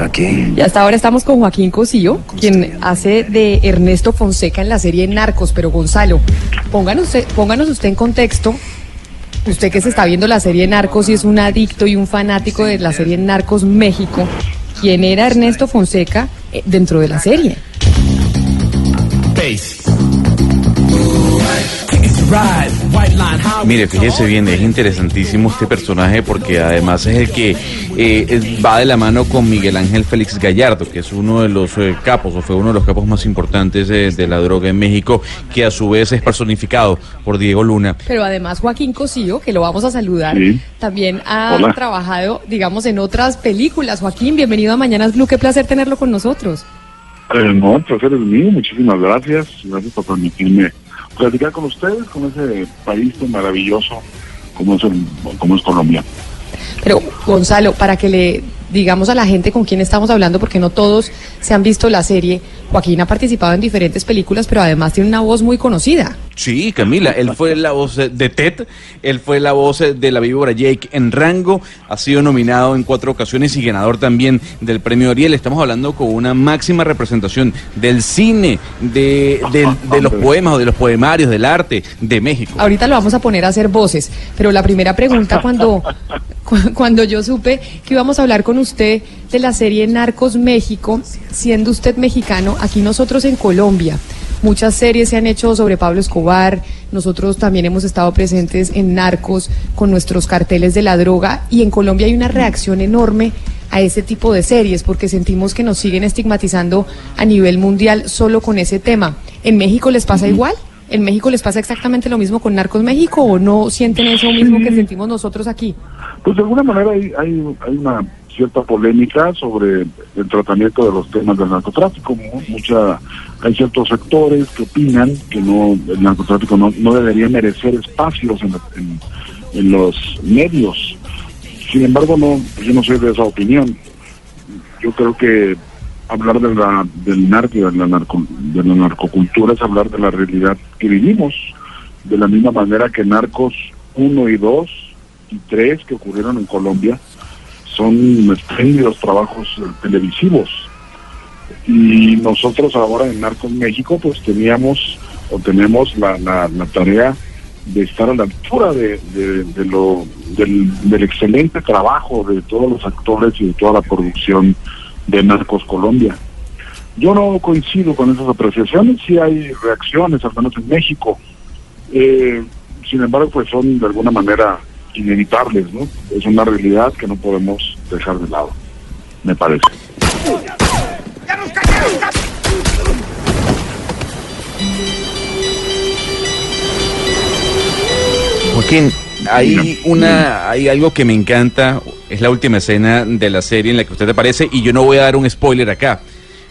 Aquí. Y hasta ahora estamos con Joaquín Cosío, quien hace de Ernesto Fonseca en la serie Narcos. Pero Gonzalo, pónganos usted, pónganos usted en contexto. Usted que se está viendo la serie Narcos y es un adicto y un fanático de la serie Narcos México, ¿quién era Ernesto Fonseca eh, dentro de la serie? Mire, fíjese bien, es interesantísimo este personaje porque además es el que eh, va de la mano con Miguel Ángel Félix Gallardo, que es uno de los eh, capos, o fue uno de los capos más importantes eh, de la droga en México, que a su vez es personificado por Diego Luna. Pero además Joaquín Cosío, que lo vamos a saludar, también ha trabajado, digamos, en otras películas. Joaquín, bienvenido a Mañanas Blue, qué placer tenerlo con nosotros. no, el placer es mío, muchísimas gracias, gracias por permitirme platicar con ustedes, con ese país tan maravilloso como es, como es Colombia. Pero Gonzalo, para que le digamos a la gente con quién estamos hablando, porque no todos se han visto la serie, Joaquín ha participado en diferentes películas, pero además tiene una voz muy conocida. Sí, Camila, él fue la voz de Ted, él fue la voz de la víbora Jake en Rango, ha sido nominado en cuatro ocasiones y ganador también del premio Ariel. Estamos hablando con una máxima representación del cine, de, de los poemas o de los poemarios, del arte de México. Ahorita lo vamos a poner a hacer voces, pero la primera pregunta cuando, cuando yo supe que íbamos a hablar con usted de la serie Narcos México, siendo usted mexicano, aquí nosotros en Colombia. Muchas series se han hecho sobre Pablo Escobar, nosotros también hemos estado presentes en Narcos con nuestros carteles de la droga y en Colombia hay una reacción enorme a ese tipo de series porque sentimos que nos siguen estigmatizando a nivel mundial solo con ese tema. ¿En México les pasa igual? ¿En México les pasa exactamente lo mismo con Narcos México o no sienten eso mismo que sentimos nosotros aquí? Pues de alguna manera hay, hay, una cierta polémica sobre el tratamiento de los temas del narcotráfico. Mucha, hay ciertos sectores que opinan que no el narcotráfico no, no debería merecer espacios en, en, los medios. Sin embargo, no, yo no soy de esa opinión. Yo creo que hablar de la, del narco de la, narco, de la narcocultura es hablar de la realidad que vivimos, de la misma manera que Narcos 1 y 2 y 3 que ocurrieron en Colombia son espléndidos trabajos televisivos. Y nosotros ahora en Narcos México pues teníamos o tenemos la, la, tarea de estar a la altura de, de, lo, del, del excelente trabajo de todos los actores y de toda la producción de Narcos Colombia. Yo no coincido con esas apreciaciones, sí hay reacciones, al menos en México. Eh, sin embargo, pues son de alguna manera inevitables, ¿no? Es una realidad que no podemos dejar de lado, me parece. Joaquín, hay una, hay algo que me encanta, es la última escena de la serie en la que usted aparece y yo no voy a dar un spoiler acá,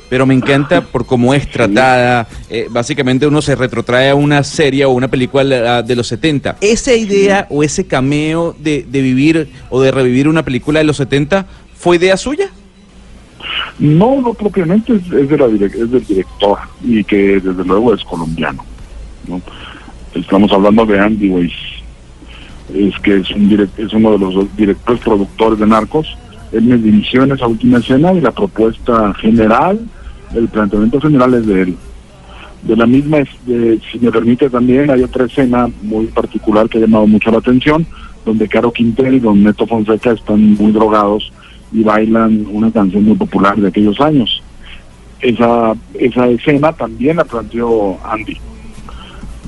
pero me encanta por cómo es tratada. Eh, básicamente uno se retrotrae a una serie o una película de los 70. ¿Esa idea o ese cameo de, de vivir o de revivir una película de los 70 fue idea suya? No, no propiamente, es, de la es del director y que desde luego es colombiano. ¿no? Estamos hablando de Andy Weiss es que es, un es uno de los directores productores de Narcos. Él me dirigió en esa última escena y la propuesta general, el planteamiento general es de él. De la misma, si me permite también, hay otra escena muy particular que ha llamado mucho la atención, donde Caro Quintero y Don Neto Fonseca están muy drogados y bailan una canción muy popular de aquellos años. Esa, esa escena también la planteó Andy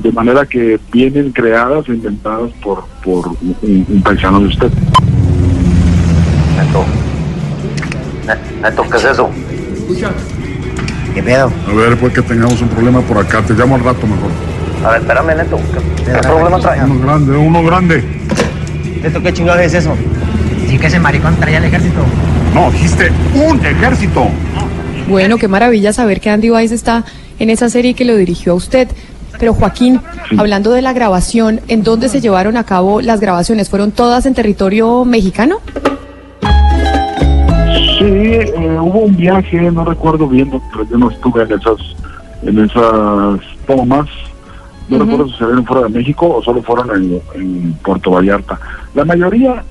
de manera que vienen creadas e inventadas por, por un, paisano de usted. Neto. Neto, ¿qué es eso? Escucha. ¿Qué pedo? A ver, pues que tengamos un problema por acá. Te llamo al rato mejor. A ver, espérame, Neto. ¿Qué, problema trae? Uno grande, uno grande. ¿Esto qué chingados es eso? Sí que ese maricón traía el ejército. No, dijiste un ejército. Bueno, qué maravilla saber que Andy Weiss está en esa serie que lo dirigió a usted. Pero Joaquín, hablando de la grabación, ¿en dónde se llevaron a cabo las grabaciones? ¿Fueron todas en territorio mexicano? Sí, eh, hubo un viaje, no recuerdo bien, pero yo no estuve en esas, en esas tomas. No recuerdo si se vieron fuera de México o solo fueron en, en Puerto Vallarta. La mayoría,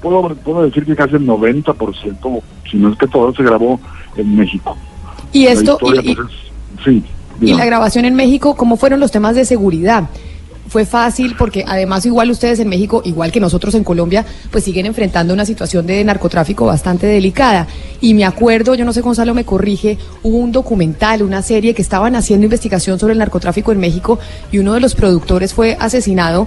puedo, puedo decir que casi el 90%, si no es que todo, se grabó en México. Y La esto, historia, y- pues, es- sí. Y la grabación en México, ¿cómo fueron los temas de seguridad? Fue fácil porque además igual ustedes en México, igual que nosotros en Colombia, pues siguen enfrentando una situación de narcotráfico bastante delicada. Y me acuerdo, yo no sé Gonzalo me corrige, hubo un documental, una serie que estaban haciendo investigación sobre el narcotráfico en México y uno de los productores fue asesinado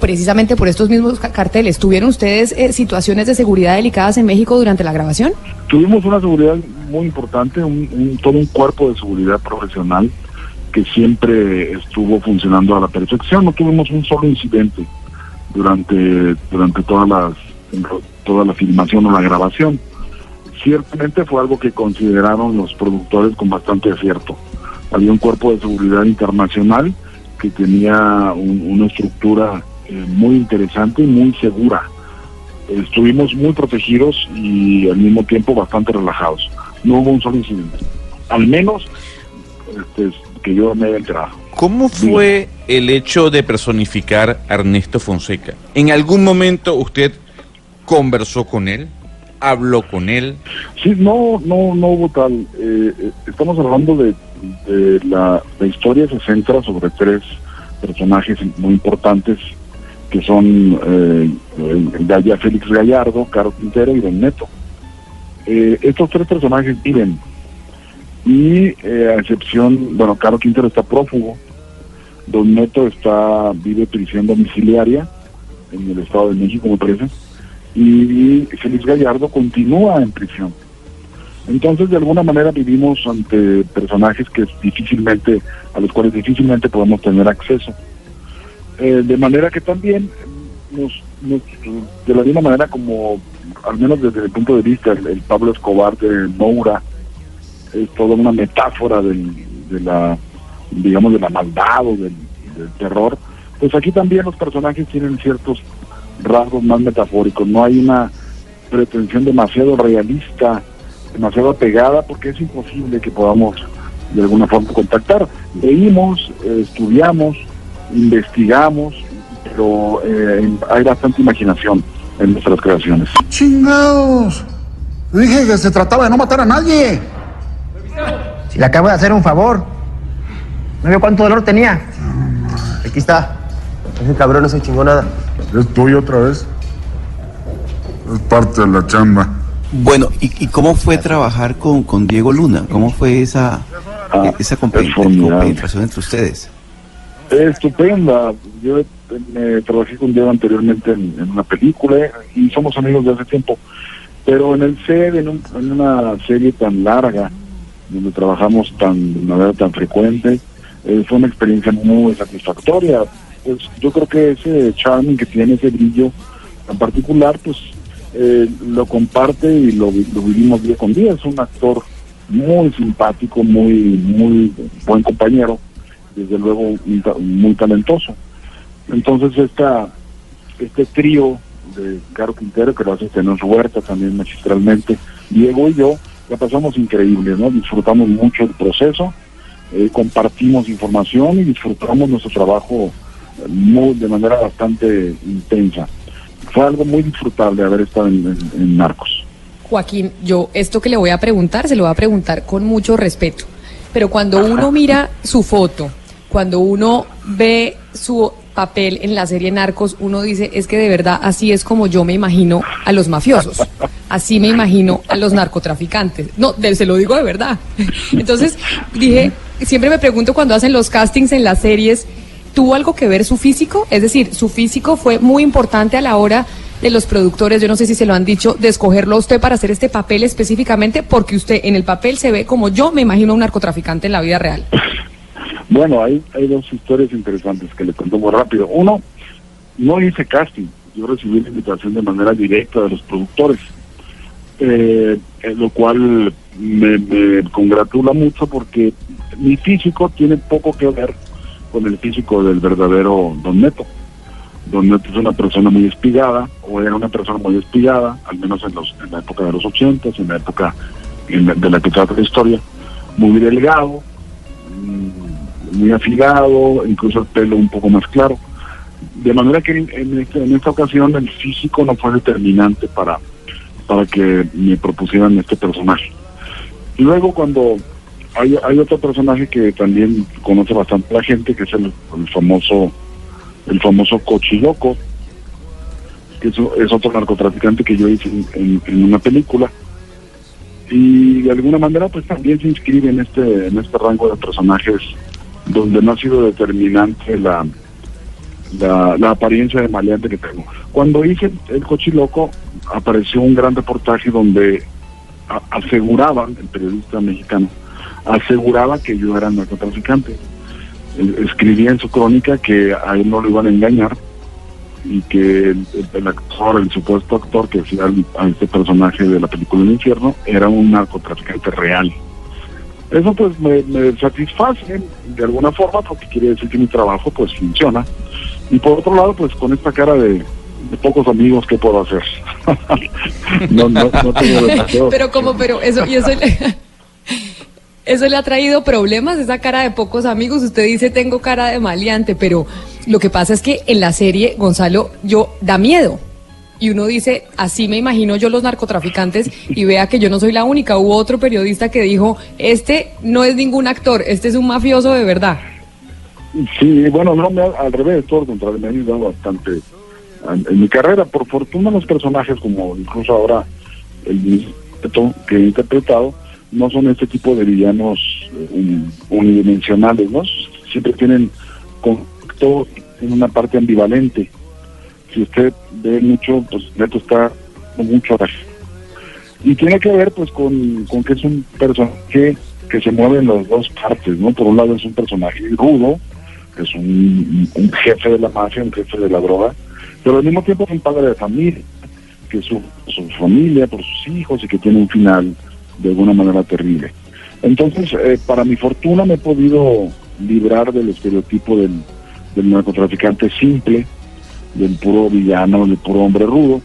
precisamente por estos mismos ca- carteles. ¿Tuvieron ustedes eh, situaciones de seguridad delicadas en México durante la grabación? Tuvimos una seguridad muy importante, un, un- todo un cuerpo de seguridad profesional que siempre estuvo funcionando a la perfección. No tuvimos un solo incidente durante durante todas las toda la filmación o la grabación. Ciertamente fue algo que consideraron los productores con bastante acierto. Había un cuerpo de seguridad internacional que tenía un- una estructura eh, muy interesante y muy segura estuvimos muy protegidos y al mismo tiempo bastante relajados. No hubo un solo incidente. Al menos este, que yo me haya enterado. ¿Cómo fue el hecho de personificar a Ernesto Fonseca? ¿En algún momento usted conversó con él? ¿Habló con él? Sí, no, no, no hubo tal. eh, eh, estamos hablando de, de la, la historia se centra sobre tres personajes muy importantes que son eh, Gaya Félix Gallardo, Caro Quintero y Don Neto. Eh, estos tres personajes viven y eh, a excepción, bueno, Caro Quintero está prófugo, Don Neto está vive prisión domiciliaria en el Estado de México, me parece, y Félix Gallardo continúa en prisión. Entonces, de alguna manera vivimos ante personajes que difícilmente, a los cuales difícilmente podemos tener acceso. Eh, de manera que también nos, nos- de la misma manera como, al menos desde el punto de vista, el, el Pablo Escobar de Moura es toda una metáfora del, de la, digamos, de la maldad o del, terror, pues aquí también los personajes tienen ciertos rasgos más metafóricos, no hay una pretensión demasiado realista, demasiado apegada, porque es imposible que podamos de alguna forma contactar. Leímos, estudiamos, investigamos, pero eh, hay bastante imaginación en nuestras creaciones. ¡Chingados! Dije que se trataba de no matar a nadie. Si le acabo de hacer un favor. ¿No vio cuánto dolor tenía? Aquí está. Ese cabrón no se chingó nada. Es tuyo otra vez. Es parte de la chamba. Bueno, ¿y, y cómo fue trabajar con, con Diego Luna? ¿Cómo fue esa, Ah, esa es compen- formidable. compenetración entre ustedes? Estupenda. Yo eh, me trabajé con Diego anteriormente en, en una película eh, y somos amigos de hace tiempo. Pero en el set, en, un- en una serie tan larga, donde trabajamos tan, de manera tan frecuente, eh, fue una experiencia muy satisfactoria. Pues yo creo que ese charming que tiene, ese brillo en particular, pues eh, lo comparte y lo, lo vivimos día con día. Es un actor muy simpático, muy, muy buen compañero desde luego muy, ta- muy talentoso. Entonces esta este trío de Caro Quintero, que lo hace Tenor Huerta también magistralmente, Diego y yo, la pasamos increíble, ¿no? Disfrutamos mucho el proceso, eh, compartimos información y disfrutamos nuestro trabajo eh, muy, de manera bastante intensa. Fue algo muy disfrutable haber estado en, en- en Narcos. Joaquín, yo esto que le voy a preguntar, se lo voy a preguntar con mucho respeto. Pero cuando uno mira su foto, cuando uno ve su papel en la serie Narcos, uno dice, es que de verdad así es como yo me imagino a los mafiosos. Así me imagino a los narcotraficantes. No, se lo digo de verdad. Entonces, dije, siempre me pregunto cuando hacen los castings en las series, ¿tuvo algo que ver su físico? Es decir, su físico fue muy importante a la hora de los productores, yo no sé si se lo han dicho, de escogerlo usted para hacer este papel específicamente, porque usted en el papel se ve como yo me imagino un narcotraficante en la vida real. Bueno, hay, hay dos historias interesantes que le cuento muy rápido. Uno, no hice casting, yo recibí la invitación de manera directa de los productores, eh, lo cual me, me congratula mucho porque mi físico tiene poco que ver con el físico del verdadero Don Neto. Don Neto es una persona muy espigada, o era una persona muy espigada, al menos en, los, en la época de los ochentas, en la época en la- de la que trata la historia, muy delgado, mm, muy afilado, incluso el pelo un poco más claro. De manera que en, este- en esta ocasión el físico no fue determinante para, para que me propusieran este personaje. Y luego cuando hay, hay otro personaje que también conoce bastante la gente, que es el, el famoso el famoso Cochiloco, que es, es otro narcotraficante que yo hice en, en- en una película. Y de alguna manera pues también se inscribe en este, en este rango de personajes donde no ha sido determinante la, la, la apariencia de maleante que tengo. Cuando hice el Cochiloco apareció un gran reportaje donde aseguraban, el periodista mexicano, aseguraba que yo era narcotraficante. Escribía en su crónica que a él no lo iban a engañar y que el, actor, el supuesto actor que hacía a este personaje de la película El Infierno era un narcotraficante real. Eso pues me, me satisface de alguna forma porque quiere decir que mi trabajo pues funciona. Y por otro lado pues con esta cara de pocos amigos, ¿qué puedo hacer? no, no, no tengo pero como, pero eso, y eso le, eso le ha traído problemas, esa cara de pocos amigos. Usted dice tengo cara de maleante, pero lo que pasa es que en la serie, Gonzalo, yo da miedo. Y uno dice, así me imagino yo los narcotraficantes y vea que yo no soy la única. Hubo otro periodista que dijo, este no es ningún actor, este es un mafioso de verdad. Sí, bueno, no, me, al revés, todo lo contrario, me ha ayudado bastante en, mi carrera. Por fortuna los personajes, como incluso ahora el mismo que he interpretado, no son este tipo de villanos eh, un- unidimensionales, ¿no? Siempre tienen conflicto en una parte ambivalente. Si usted ve mucho, pues Neto está con mucho. Y tiene que ver pues con, con que es un personaje que se mueve en las dos partes, ¿no? Por un lado es un personaje rudo, que es un jefe de la mafia, un jefe de la droga, pero al mismo tiempo es un padre de familia, que su, su familia, por sus hijos y que tiene un final de alguna manera terrible. Entonces, eh, para mi fortuna me he podido librar del estereotipo del, del narcotraficante simple, del puro villano, del puro hombre rudo,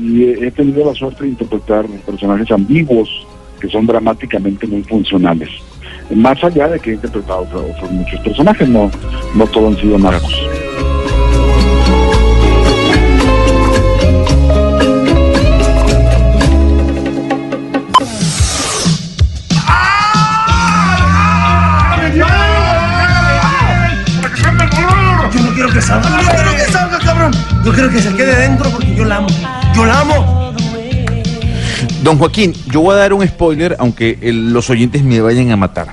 y he, tenido la suerte de interpretar personajes ambiguos que son dramáticamente muy funcionales. Más allá de que he interpretado otros muchos personajes, no, no todos han sido narcos. Salga. No quiero que salga, cabrón. Yo quiero que se quede dentro porque yo la amo. Yo la amo. Don Joaquín, yo voy a dar un spoiler, aunque el- los oyentes me vayan a matar.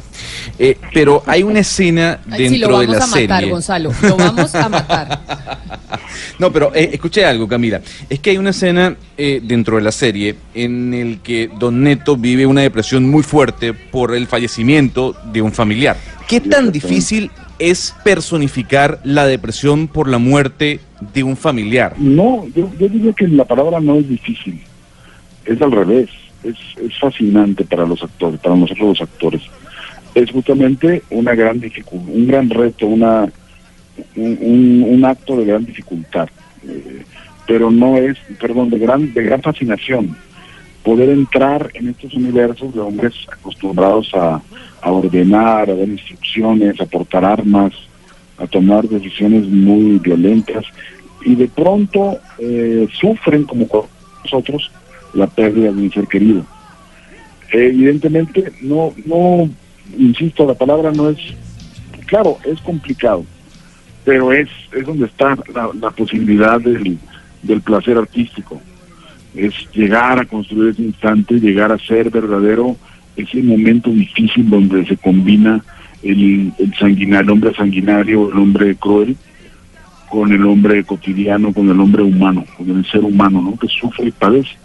Eh, pero hay una escena dentro sí, lo de vamos la a matar, serie. Gonzalo. Lo vamos a matar. No, pero eh, escuché algo, Camila. Es que hay una escena eh, dentro de la serie en el que Don Neto vive una depresión muy fuerte por el fallecimiento de un familiar. ¿Qué tan difícil es personificar la depresión por la muerte de un familiar? No, yo, yo diría que la palabra no es difícil, es al revés, es, es fascinante para los actores, para nosotros los actores. Es justamente una gran un gran reto, una un, un- un acto de gran dificultad, eh, pero no es, perdón, de gran, de gran fascinación. Poder entrar en estos universos de hombres acostumbrados a, ordenar, a dar instrucciones, a portar armas, a tomar decisiones muy violentas y de pronto eh, sufren como nosotros la pérdida de un ser querido. evidentemente no, no, insisto, la palabra no es, claro, es complicado, pero es, es donde está la, la posibilidad del, del placer artístico. Es llegar a construir ese instante, llegar a ser verdadero ese momento difícil donde se combina el, el sanguinario, el hombre sanguinario, el hombre cruel, con el hombre cotidiano, con el hombre humano, con el ser humano, ¿no? Que sufre y padece.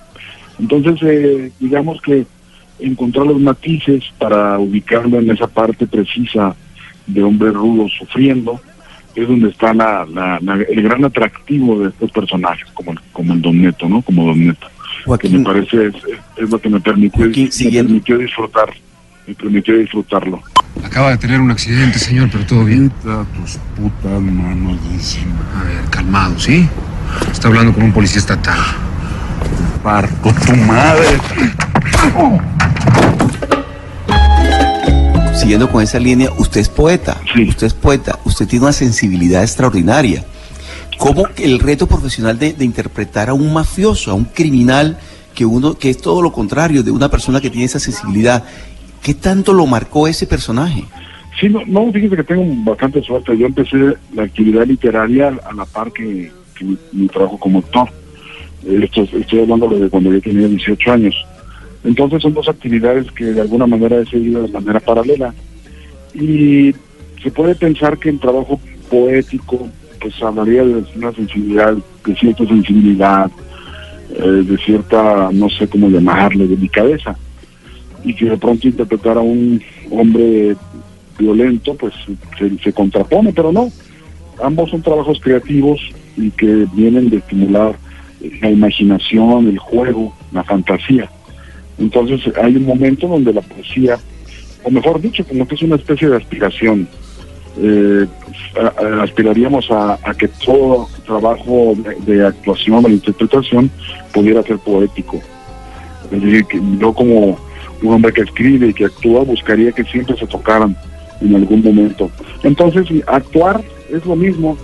Entonces, eh, digamos que encontrar los matices para ubicarlo en esa parte precisa de hombre rudo sufriendo, es donde está la, la- la- el gran atractivo de estos personajes, como el, como el Don Neto, ¿no? Como Don Neto. Que me parece es, es- lo que me permitió, Joaquín, me siguiendo- permitió disfrutar, me permitió disfrutarlo. Acaba de tener un accidente, señor, pero todo bien. Quita tus putas manos de encima. A ver, calmado, ¿sí? Está hablando con un policía estatal. Parto tu madre. Siguiendo con esa línea, usted es poeta, Sí. usted es poeta, usted tiene una sensibilidad extraordinaria. ¿Cómo el reto profesional de, de interpretar a un mafioso, a un criminal, que uno, que es todo lo contrario de una persona que tiene esa sensibilidad, qué tanto lo marcó ese personaje? Sí, no, no, fíjese que tengo bastante suerte. Yo empecé la actividad literaria a la par que, que mi, mi trabajo como actor. Esto, estoy hablando de cuando yo tenía 18 años. Entonces son dos actividades que de alguna manera he seguido de manera paralela. Y se puede pensar que el trabajo poético pues hablaría de una sensibilidad, de cierta sensibilidad, eh, de cierta, no sé cómo llamarle, delicadeza. Y que de pronto interpretar a un hombre violento, pues se, contrapone, pero no. Ambos son trabajos creativos y que vienen de estimular la imaginación, el juego, la fantasía. Entonces hay un momento donde la poesía, o mejor dicho, como que es una especie de aspiración. Eh, aspiraríamos a, que todo trabajo de, actuación o de interpretación pudiera ser poético. Es decir, que yo como un hombre que escribe y que actúa buscaría que siempre se tocaran en algún momento. Entonces, actuar es lo mismo,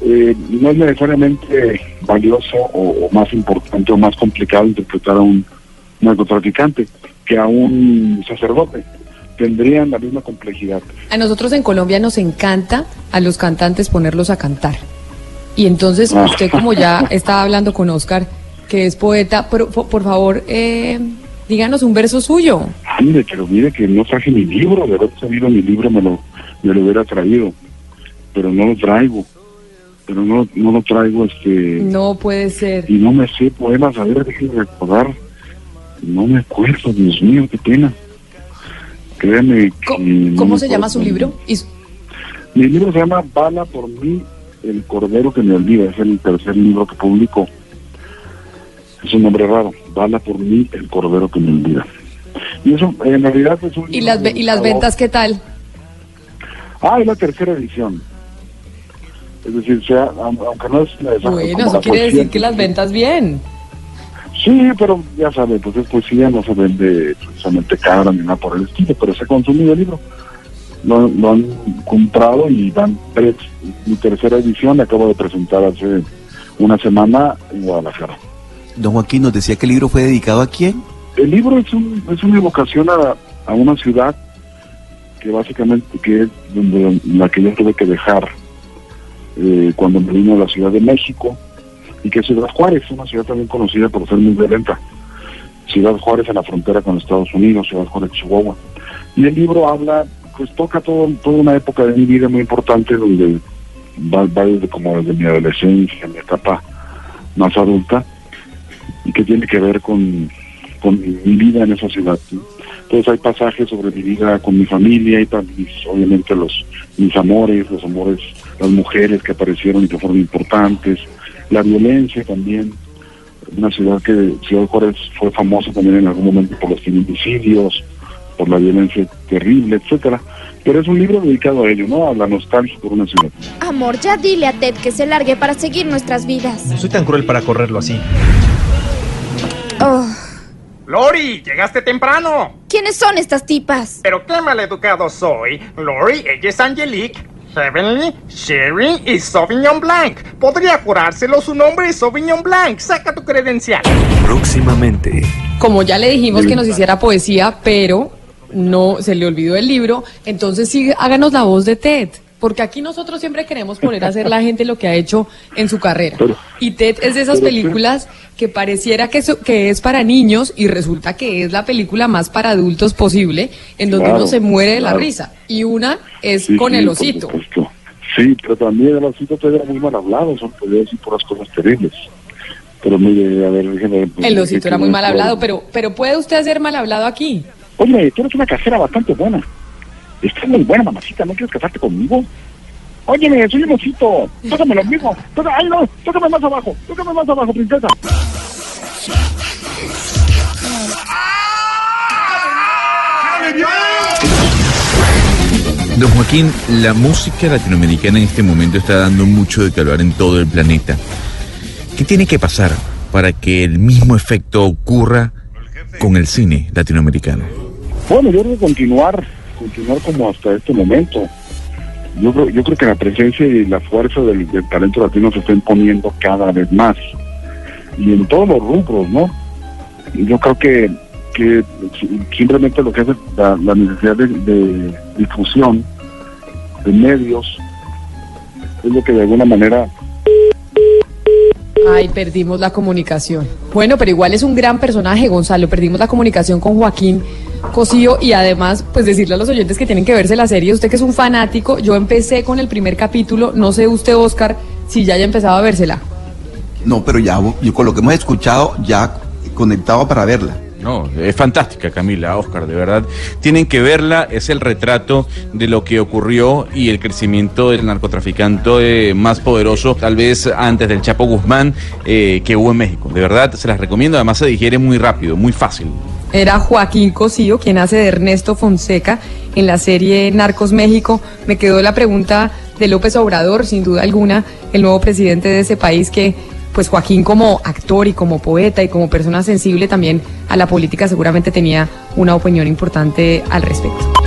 eh, no es necesariamente valioso o, o más importante o más complicado interpretar a un narcotraficante que a un sacerdote. Tendrían la misma complejidad. A nosotros en Colombia nos encanta a los cantantes ponerlos a cantar. Y entonces Ah. usted como ya estaba hablando con Oscar, que es poeta, pero, po- por favor, eh, díganos un verso suyo. Mire, pero mire que no traje mi libro, de haber sabido mi libro me lo, me lo hubiera traído, pero no lo traigo, pero no, no lo traigo este No puede ser. y no me sé poemas, a ver, déjenme recordar, no me acuerdo, Dios mío, qué pena. Créeme no ¿Cómo me se llama su libro? Y su- Mi libro se llama Bala por mí, el cordero que me olvida, es el tercer libro que publico. Es un nombre raro, Bala por mí, el cordero que me olvida. Y eso en realidad es un ¿Y las, ¿Y las ventas qué tal? Ah, es la tercera edición. Es decir, sea, aun- aunque no es la Bueno, eso quiere decir que las ventas bien. Sí, pero ya sabe, pues es poesía, no se vende precisamente cara ni nada por el estilo, pero se ha consumido el libro. Lo, lo han comprado y van tres. Mi tercera edición la acabo de presentar hace una semana en Guadalajara. Don Joaquín nos decía que el libro fue dedicado a quién. El libro es, un, es una evocación a, a una ciudad que básicamente que es donde la que yo tuve que dejar eh, cuando me vine a la Ciudad de México y que Ciudad Juárez, una ciudad también conocida por ser muy violenta. Ciudad Juárez en la frontera con Estados Unidos, Ciudad Juárez, Chihuahua. Y el libro habla, pues toca todo, toda una época de mi vida muy importante donde va, va desde como desde mi adolescencia, mi etapa más adulta y que tiene que ver con, con mi, vida en esa ciudad. Entonces hay pasajes sobre mi vida con mi familia y mis, obviamente los mis amores, los amores, las mujeres que aparecieron y que fueron importantes, la violencia también. Una ciudad que Ciudad Juárez fue famosa también en algún momento por los feminicidios, por la violencia terrible, etcétera. Pero es un libro dedicado a ello, ¿no? A la nostalgia por una ciudad. Amor, ya dile a Ted que se largue para seguir nuestras vidas. No soy tan cruel para correrlo así. Oh, Lori, llegaste temprano. ¿Quiénes son estas tipas? Pero qué maleducado soy. Lori, ella es Angelique. Heavenly, Sherry y Sauvignon Blanc. Podría jurárselo, su nombre es Sauvignon Blanc. Saca tu credencial. Próximamente. Como ya le dijimos que nos hiciera poesía, pero no se le olvidó el libro, entonces sí, háganos la voz de Ted. Porque aquí nosotros siempre queremos poner a hacer la gente lo que ha hecho en su carrera. Y Ted es de esas películas que pareciera que, so- que es para niños y resulta que es la película más para adultos posible, en donde Claro, uno se muere de la risa. Y una es Sí, con sí, el por osito. Sí, pero también el osito todavía era muy mal hablado, son decir puras cosas terribles. Pero mire, a ver, déjeme... El osito era muy mal hablado, pero, pero ¿puede usted ser mal hablado aquí? Oye, tú eres una casera bastante buena. Estás muy buena, mamacita, ¿no quieres casarte conmigo? Óyeme, soy un osito. Tócame lo mismo. Tócame, ay, no, tócame más abajo. Tócame más abajo, princesa. Don Joaquín, la música latinoamericana en este momento está dando mucho de hablar en todo el planeta. ¿Qué tiene que pasar para que el mismo efecto ocurra con el cine latinoamericano? Bueno, yo creo que continuar, continuar como hasta este momento. Yo creo, yo creo que la presencia y la fuerza del, del talento latino se está imponiendo cada vez más. Y en todos los rubros, ¿no? Yo creo que, que simplemente lo que hace la, la necesidad de, de difusión, de medios, es lo que de alguna manera Ay, perdimos la comunicación. Bueno, pero igual es un gran personaje, Gonzalo. Perdimos la comunicación con Joaquín Cosío y además, pues decirle a los oyentes que tienen que verse la serie. Usted que es un fanático, yo empecé con el primer capítulo. No sé usted, Oscar, si ya haya empezado a vérsela. No, pero ya, yo con lo que hemos escuchado, ya conectado para verla. No, es fantástica Camila, Oscar, de verdad. Tienen que verla, es el retrato de lo que ocurrió y el crecimiento del narcotraficante eh, más poderoso, tal vez antes del Chapo Guzmán, eh, que hubo en México. De verdad, se las recomiendo, además se digiere muy rápido, muy fácil. Era Joaquín Cosío, quien hace de Ernesto Fonseca en la serie Narcos México. Me quedó la pregunta de López Obrador, sin duda alguna, el nuevo presidente de ese país que pues Joaquín como actor y como poeta y como persona sensible también a la política seguramente tenía una opinión importante al respecto.